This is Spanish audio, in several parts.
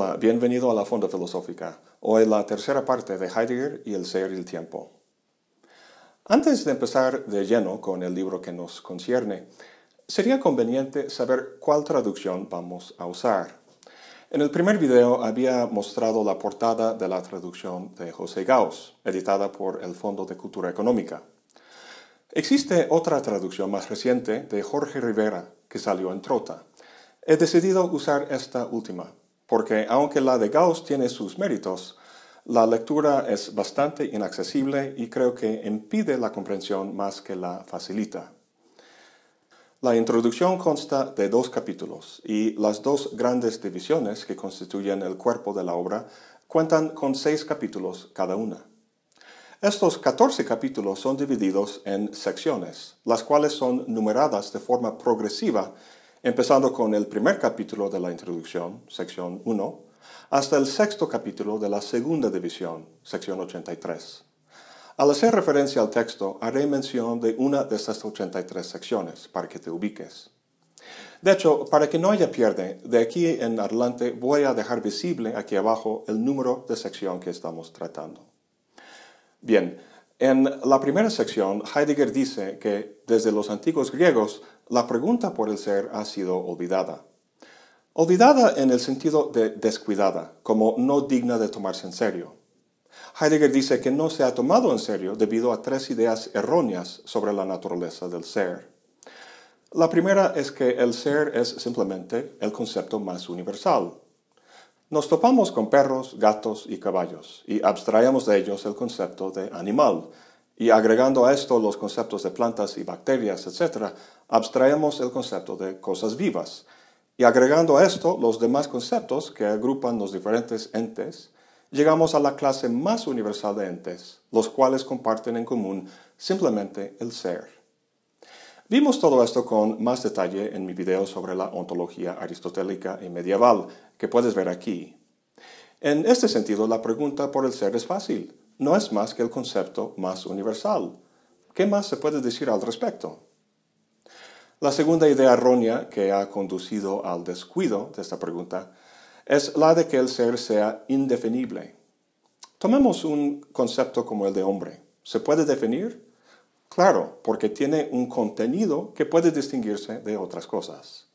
Bienvenido a la Fonda Filosófica. Hoy la tercera parte de Heidegger y el ser y el tiempo. Antes de empezar de lleno con el libro que nos concierne, sería conveniente saber cuál traducción vamos a usar. En el primer video había mostrado la portada de la traducción de José Gauss, editada por el Fondo de Cultura Económica. Existe otra traducción más reciente de Jorge Rivera que salió en Trota. He decidido usar esta última, porque aunque la de Gauss tiene sus méritos, la lectura es bastante inaccesible y creo que impide la comprensión más que la facilita. La introducción consta de dos capítulos y las dos grandes divisiones que constituyen el cuerpo de la obra cuentan con seis capítulos cada una. Estos 14 capítulos son divididos en secciones, las cuales son numeradas de forma progresiva empezando con el primer capítulo de la introducción, sección 1, hasta el sexto capítulo de la segunda división, sección 83. Al hacer referencia al texto, haré mención de una de estas 83 secciones para que te ubiques. De hecho, para que no haya pierde, de aquí en adelante voy a dejar visible aquí abajo el número de sección que estamos tratando. Bien, en la primera sección, Heidegger dice que desde los antiguos griegos la pregunta por el ser ha sido olvidada. Olvidada en el sentido de descuidada, como no digna de tomarse en serio. Heidegger dice que no se ha tomado en serio debido a tres ideas erróneas sobre la naturaleza del ser. La primera es que el ser es simplemente el concepto más universal. Nos topamos con perros, gatos y caballos y abstraemos de ellos el concepto de animal, y agregando a esto los conceptos de plantas y bacterias, etc., abstraemos el concepto de cosas vivas. Y agregando a esto los demás conceptos que agrupan los diferentes entes, llegamos a la clase más universal de entes, los cuales comparten en común simplemente el ser. Vimos todo esto con más detalle en mi video sobre la ontología aristotélica y medieval, que puedes ver aquí. En este sentido, la pregunta por el ser es fácil no es más que el concepto más universal. ¿Qué más se puede decir al respecto? La segunda idea errónea que ha conducido al descuido de esta pregunta es la de que el ser sea indefinible. Tomemos un concepto como el de hombre. ¿Se puede definir? Claro, porque tiene un contenido que puede distinguirse de otras cosas.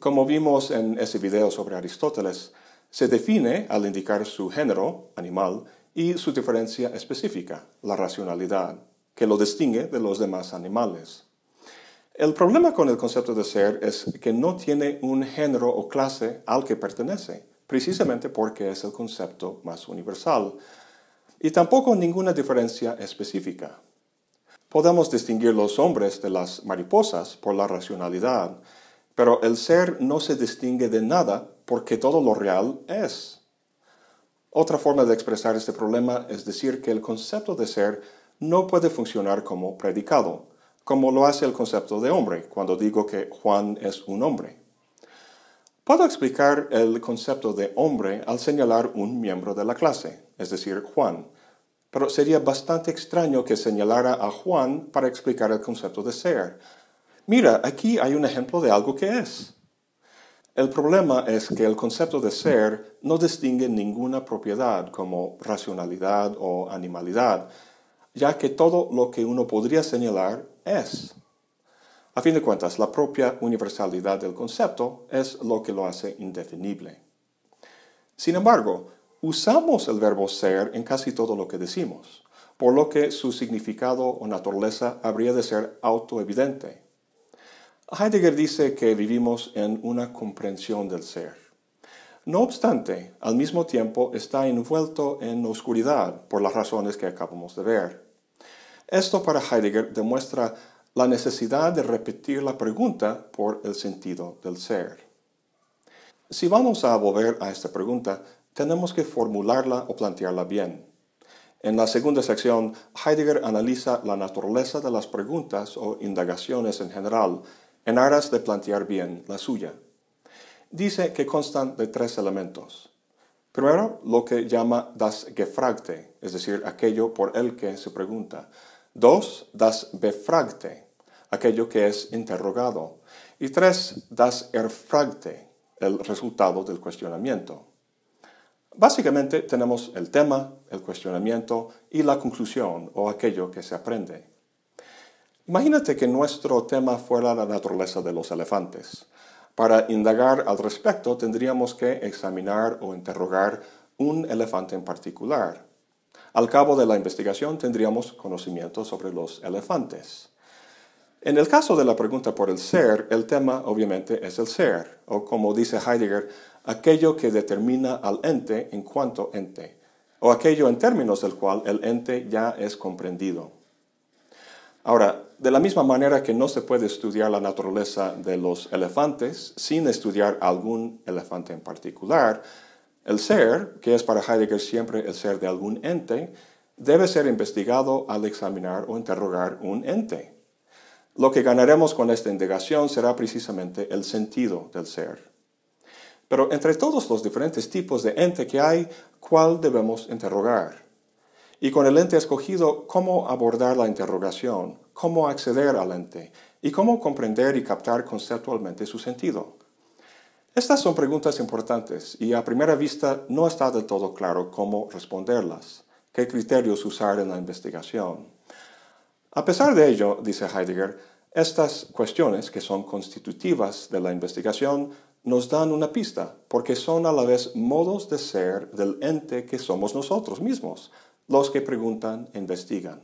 Como vimos en ese video sobre Aristóteles, se define al indicar su género, animal, y su diferencia específica, la racionalidad, que lo distingue de los demás animales. El problema con el concepto de ser es que no tiene un género o clase al que pertenece, precisamente porque es el concepto más universal, y tampoco ninguna diferencia específica. Podemos distinguir los hombres de las mariposas por la racionalidad, pero el ser no se distingue de nada porque todo lo real es. Otra forma de expresar este problema es decir que el concepto de ser no puede funcionar como predicado, como lo hace el concepto de hombre cuando digo que Juan es un hombre. Puedo explicar el concepto de hombre al señalar un miembro de la clase, es decir, Juan, pero sería bastante extraño que señalara a Juan para explicar el concepto de ser. Mira, aquí hay un ejemplo de algo que es. El problema es que el concepto de ser no distingue ninguna propiedad como racionalidad o animalidad, ya que todo lo que uno podría señalar es. A fin de cuentas, la propia universalidad del concepto es lo que lo hace indefinible. Sin embargo, usamos el verbo ser en casi todo lo que decimos, por lo que su significado o naturaleza habría de ser autoevidente. Heidegger dice que vivimos en una comprensión del ser. No obstante, al mismo tiempo está envuelto en oscuridad por las razones que acabamos de ver. Esto para Heidegger demuestra la necesidad de repetir la pregunta por el sentido del ser. Si vamos a volver a esta pregunta, tenemos que formularla o plantearla bien. En la segunda sección, Heidegger analiza la naturaleza de las preguntas o indagaciones en general en aras de plantear bien la suya. Dice que constan de tres elementos. Primero, lo que llama das Gefragte, es decir, aquello por el que se pregunta. Dos, das Befragte, aquello que es interrogado. Y tres, das Erfragte, el resultado del cuestionamiento. Básicamente tenemos el tema, el cuestionamiento y la conclusión o aquello que se aprende. Imagínate que nuestro tema fuera la naturaleza de los elefantes. Para indagar al respecto tendríamos que examinar o interrogar un elefante en particular. Al cabo de la investigación tendríamos conocimiento sobre los elefantes. En el caso de la pregunta por el ser, el tema obviamente es el ser, o como dice Heidegger, aquello que determina al ente en cuanto ente, o aquello en términos del cual el ente ya es comprendido. Ahora, de la misma manera que no se puede estudiar la naturaleza de los elefantes sin estudiar algún elefante en particular, el ser, que es para Heidegger siempre el ser de algún ente, debe ser investigado al examinar o interrogar un ente. Lo que ganaremos con esta indagación será precisamente el sentido del ser. Pero entre todos los diferentes tipos de ente que hay, ¿cuál debemos interrogar? Y con el ente escogido, ¿cómo abordar la interrogación? ¿Cómo acceder al ente? ¿Y cómo comprender y captar conceptualmente su sentido? Estas son preguntas importantes y a primera vista no está del todo claro cómo responderlas, qué criterios usar en la investigación. A pesar de ello, dice Heidegger, estas cuestiones, que son constitutivas de la investigación, nos dan una pista, porque son a la vez modos de ser del ente que somos nosotros mismos, los que preguntan investigan.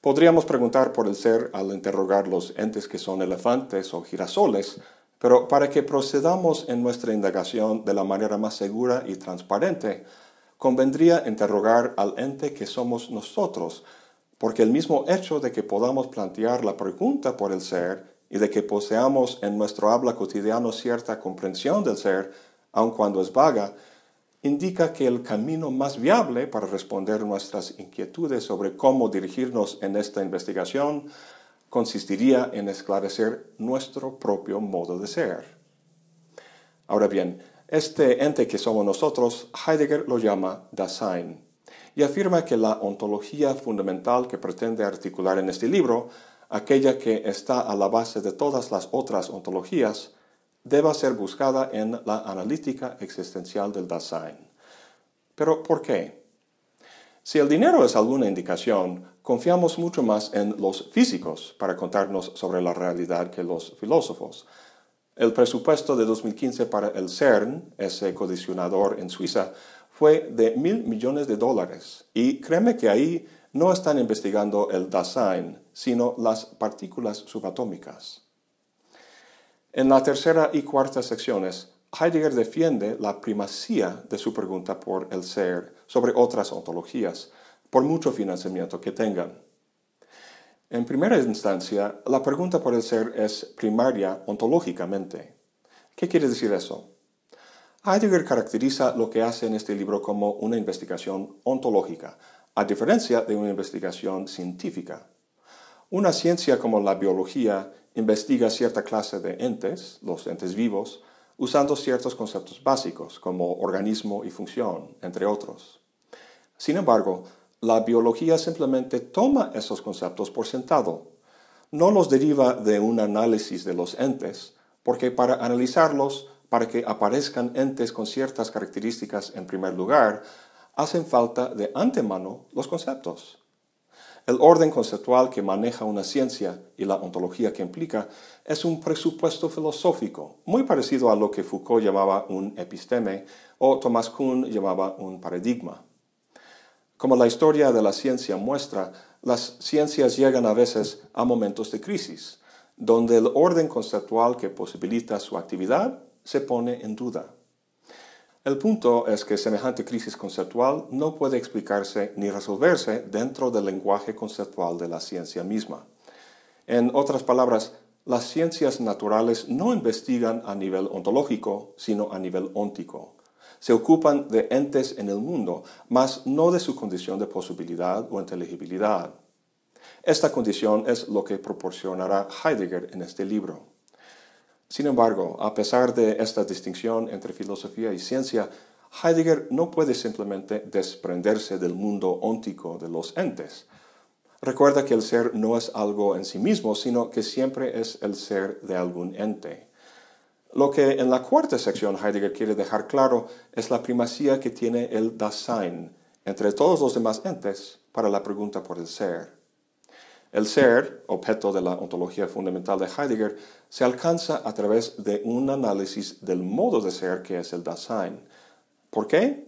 Podríamos preguntar por el ser al interrogar los entes que son elefantes o girasoles, pero para que procedamos en nuestra indagación de la manera más segura y transparente, convendría interrogar al ente que somos nosotros, porque el mismo hecho de que podamos plantear la pregunta por el ser y de que poseamos en nuestro habla cotidiano cierta comprensión del ser, aun cuando es vaga, indica que el camino más viable para responder nuestras inquietudes sobre cómo dirigirnos en esta investigación consistiría en esclarecer nuestro propio modo de ser. Ahora bien, este ente que somos nosotros, Heidegger lo llama Dasein, y afirma que la ontología fundamental que pretende articular en este libro, aquella que está a la base de todas las otras ontologías, deba ser buscada en la analítica existencial del Dasein. Pero ¿por qué? Si el dinero es alguna indicación, confiamos mucho más en los físicos para contarnos sobre la realidad que los filósofos. El presupuesto de 2015 para el CERN, ese codicionador en Suiza, fue de mil millones de dólares. Y créeme que ahí no están investigando el Dasein, sino las partículas subatómicas. En la tercera y cuarta secciones, Heidegger defiende la primacía de su pregunta por el ser sobre otras ontologías, por mucho financiamiento que tengan. En primera instancia, la pregunta por el ser es primaria ontológicamente. ¿Qué quiere decir eso? Heidegger caracteriza lo que hace en este libro como una investigación ontológica, a diferencia de una investigación científica. Una ciencia como la biología investiga cierta clase de entes, los entes vivos, usando ciertos conceptos básicos como organismo y función, entre otros. Sin embargo, la biología simplemente toma esos conceptos por sentado. No los deriva de un análisis de los entes, porque para analizarlos para que aparezcan entes con ciertas características en primer lugar, hacen falta de antemano los conceptos. El orden conceptual que maneja una ciencia y la ontología que implica es un presupuesto filosófico, muy parecido a lo que Foucault llamaba un episteme o Thomas Kuhn llamaba un paradigma. Como la historia de la ciencia muestra, las ciencias llegan a veces a momentos de crisis, donde el orden conceptual que posibilita su actividad se pone en duda. El punto es que semejante crisis conceptual no puede explicarse ni resolverse dentro del lenguaje conceptual de la ciencia misma. En otras palabras, las ciencias naturales no investigan a nivel ontológico, sino a nivel óntico. Se ocupan de entes en el mundo, mas no de su condición de posibilidad o inteligibilidad. Esta condición es lo que proporcionará Heidegger en este libro. Sin embargo, a pesar de esta distinción entre filosofía y ciencia, Heidegger no puede simplemente desprenderse del mundo óntico de los entes. Recuerda que el ser no es algo en sí mismo, sino que siempre es el ser de algún ente. Lo que en la cuarta sección Heidegger quiere dejar claro es la primacía que tiene el Dasein entre todos los demás entes para la pregunta por el ser. El ser, objeto de la ontología fundamental de Heidegger, se alcanza a través de un análisis del modo de ser que es el Dasein. ¿Por qué?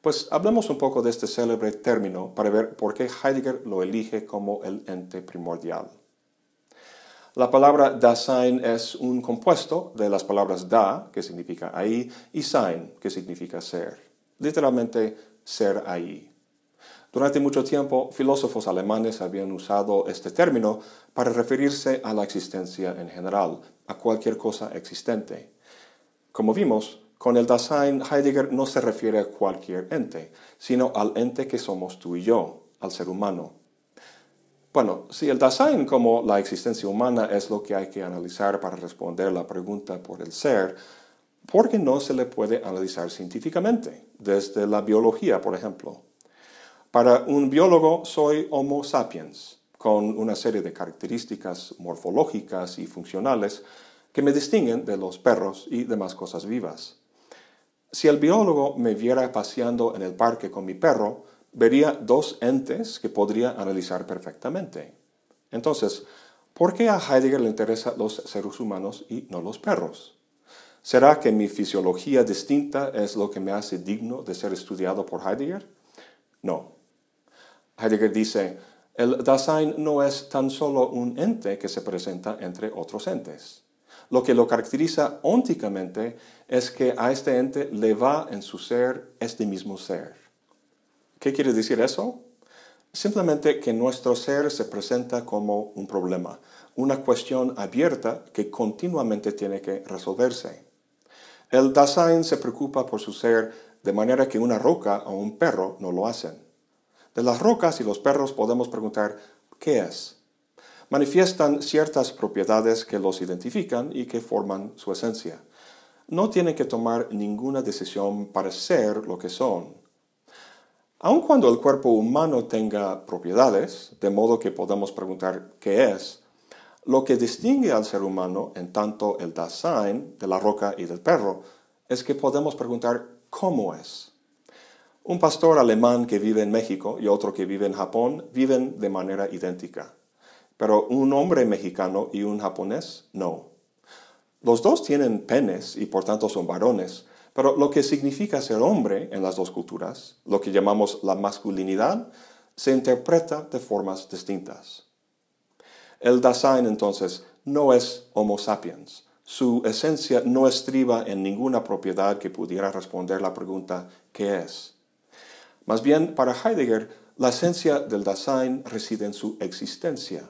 Pues hablemos un poco de este célebre término para ver por qué Heidegger lo elige como el ente primordial. La palabra Dasein es un compuesto de las palabras da, que significa ahí, y sein, que significa ser. Literalmente, ser ahí. Durante mucho tiempo, filósofos alemanes habían usado este término para referirse a la existencia en general, a cualquier cosa existente. Como vimos, con el Dasein, Heidegger no se refiere a cualquier ente, sino al ente que somos tú y yo, al ser humano. Bueno, si el Dasein como la existencia humana es lo que hay que analizar para responder la pregunta por el ser, ¿por qué no se le puede analizar científicamente, desde la biología, por ejemplo? Para un biólogo soy Homo sapiens, con una serie de características morfológicas y funcionales que me distinguen de los perros y demás cosas vivas. Si el biólogo me viera paseando en el parque con mi perro, vería dos entes que podría analizar perfectamente. Entonces, ¿por qué a Heidegger le interesan los seres humanos y no los perros? ¿Será que mi fisiología distinta es lo que me hace digno de ser estudiado por Heidegger? No. Heidegger dice, el Dasein no es tan solo un ente que se presenta entre otros entes. Lo que lo caracteriza ónticamente es que a este ente le va en su ser este mismo ser. ¿Qué quiere decir eso? Simplemente que nuestro ser se presenta como un problema, una cuestión abierta que continuamente tiene que resolverse. El Dasein se preocupa por su ser de manera que una roca o un perro no lo hacen. De las rocas y los perros podemos preguntar, ¿qué es? Manifiestan ciertas propiedades que los identifican y que forman su esencia. No tienen que tomar ninguna decisión para ser lo que son. Aun cuando el cuerpo humano tenga propiedades, de modo que podemos preguntar qué es, lo que distingue al ser humano en tanto el Dasein de la roca y del perro es que podemos preguntar cómo es. Un pastor alemán que vive en México y otro que vive en Japón viven de manera idéntica, pero un hombre mexicano y un japonés no. Los dos tienen penes y por tanto son varones, pero lo que significa ser hombre en las dos culturas, lo que llamamos la masculinidad, se interpreta de formas distintas. El Dasein entonces no es Homo sapiens. Su esencia no estriba en ninguna propiedad que pudiera responder la pregunta ¿qué es? Más bien, para Heidegger, la esencia del Dasein reside en su existencia.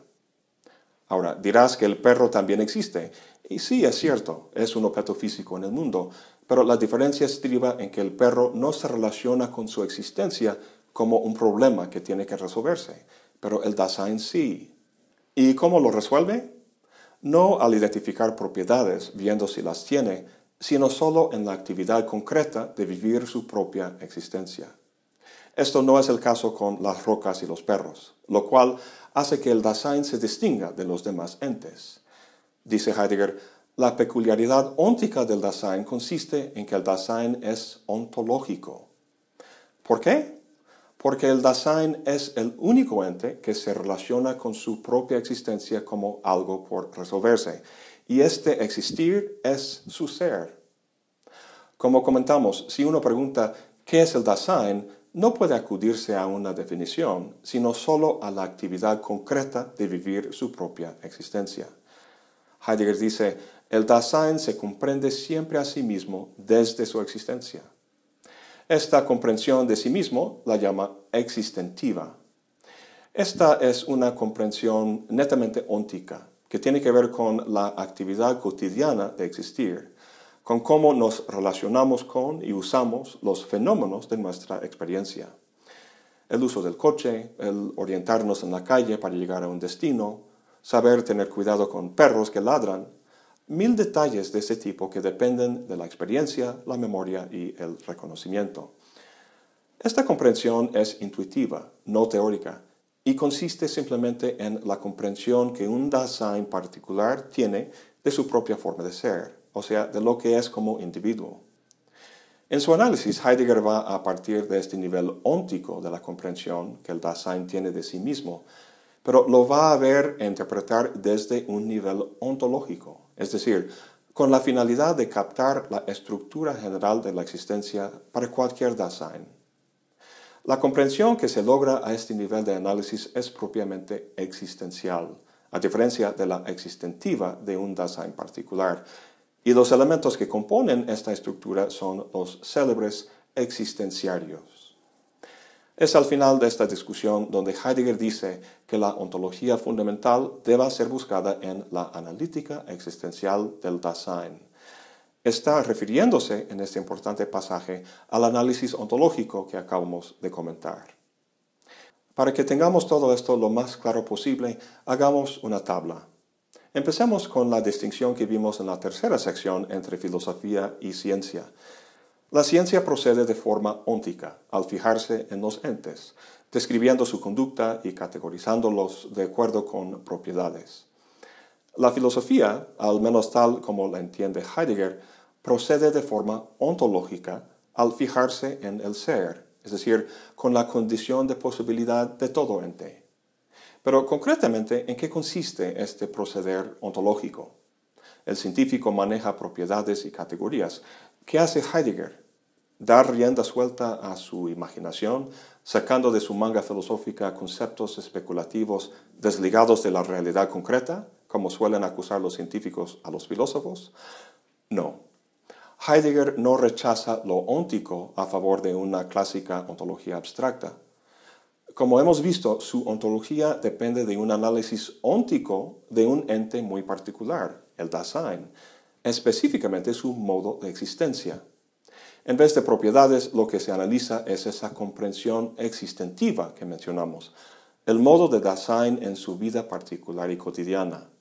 Ahora, dirás que el perro también existe. Y sí, es cierto, es un objeto físico en el mundo, pero la diferencia estriba en que el perro no se relaciona con su existencia como un problema que tiene que resolverse, pero el Dasein sí. ¿Y cómo lo resuelve? No al identificar propiedades, viendo si las tiene, sino solo en la actividad concreta de vivir su propia existencia. Esto no es el caso con las rocas y los perros, lo cual hace que el Dasein se distinga de los demás entes. Dice Heidegger, la peculiaridad óntica del Dasein consiste en que el Dasein es ontológico. ¿Por qué? Porque el Dasein es el único ente que se relaciona con su propia existencia como algo por resolverse, y este existir es su ser. Como comentamos, si uno pregunta ¿qué es el Dasein?, no puede acudirse a una definición, sino solo a la actividad concreta de vivir su propia existencia. Heidegger dice, el Dasein se comprende siempre a sí mismo desde su existencia. Esta comprensión de sí mismo la llama existentiva. Esta es una comprensión netamente óntica, que tiene que ver con la actividad cotidiana de existir, con cómo nos relacionamos con y usamos los fenómenos de nuestra experiencia. El uso del coche, el orientarnos en la calle para llegar a un destino, saber tener cuidado con perros que ladran, mil detalles de ese tipo que dependen de la experiencia, la memoria y el reconocimiento. Esta comprensión es intuitiva, no teórica, y consiste simplemente en la comprensión que un Dasein particular tiene de su propia forma de ser. O sea, de lo que es como individuo. En su análisis, Heidegger va a partir de este nivel óntico de la comprensión que el Dasein tiene de sí mismo, pero lo va a ver e interpretar desde un nivel ontológico, es decir, con la finalidad de captar la estructura general de la existencia para cualquier Dasein. La comprensión que se logra a este nivel de análisis es propiamente existencial, a diferencia de la existentiva de un Dasein particular, y los elementos que componen esta estructura son los célebres existenciarios. Es al final de esta discusión donde Heidegger dice que la ontología fundamental debe ser buscada en la analítica existencial del Dasein. Está refiriéndose en este importante pasaje al análisis ontológico que acabamos de comentar. Para que tengamos todo esto lo más claro posible, hagamos una tabla. Empecemos con la distinción que vimos en la tercera sección entre filosofía y ciencia. La ciencia procede de forma óntica, al fijarse en los entes, describiendo su conducta y categorizándolos de acuerdo con propiedades. La filosofía, al menos tal como la entiende Heidegger, procede de forma ontológica al fijarse en el ser, es decir, con la condición de posibilidad de todo ente. Pero concretamente, ¿en qué consiste este proceder ontológico? El científico maneja propiedades y categorías. ¿Qué hace Heidegger? Dar rienda suelta a su imaginación, sacando de su manga filosófica conceptos especulativos desligados de la realidad concreta, como suelen acusar los científicos a los filósofos? No. Heidegger no rechaza lo óntico a favor de una clásica ontología abstracta. Como hemos visto, su ontología depende de un análisis óntico de un ente muy particular, el Dasein, específicamente su modo de existencia. En vez de propiedades, lo que se analiza es esa comprensión existentiva que mencionamos, el modo de Dasein en su vida particular y cotidiana.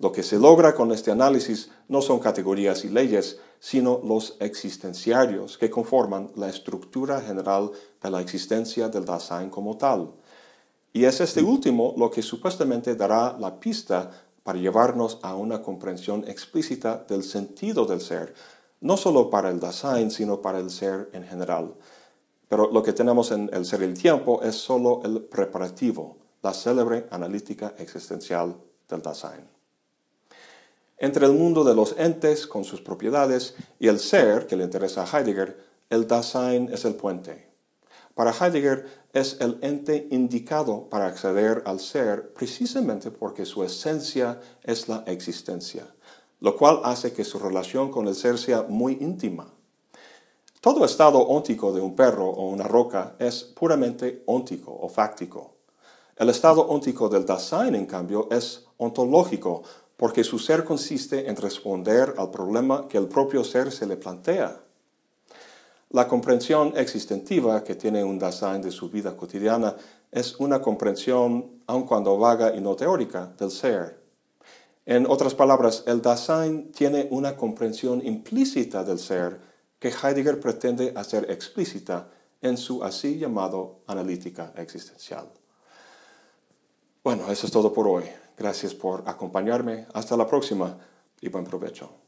Lo que se logra con este análisis no son categorías y leyes, sino los existenciarios que conforman la estructura general de la existencia del Dasein como tal. Y es este último lo que supuestamente dará la pista para llevarnos a una comprensión explícita del sentido del ser, no solo para el Dasein, sino para el ser en general. Pero lo que tenemos en el ser y el tiempo es solo el preparativo, la célebre analítica existencial del Dasein. Entre el mundo de los entes con sus propiedades y el ser que le interesa a Heidegger, el Dasein es el puente. Para Heidegger es el ente indicado para acceder al ser precisamente porque su esencia es la existencia, lo cual hace que su relación con el ser sea muy íntima. Todo estado óntico de un perro o una roca es puramente óntico o fáctico. El estado óntico del Dasein, en cambio, es ontológico, porque su ser consiste en responder al problema que el propio ser se le plantea. La comprensión existentiva que tiene un Dasein de su vida cotidiana es una comprensión, aun cuando vaga y no teórica, del ser. En otras palabras, el Dasein tiene una comprensión implícita del ser que Heidegger pretende hacer explícita en su así llamado analítica existencial. Bueno, eso es todo por hoy. Gracias por acompañarme. Hasta la próxima y buen provecho.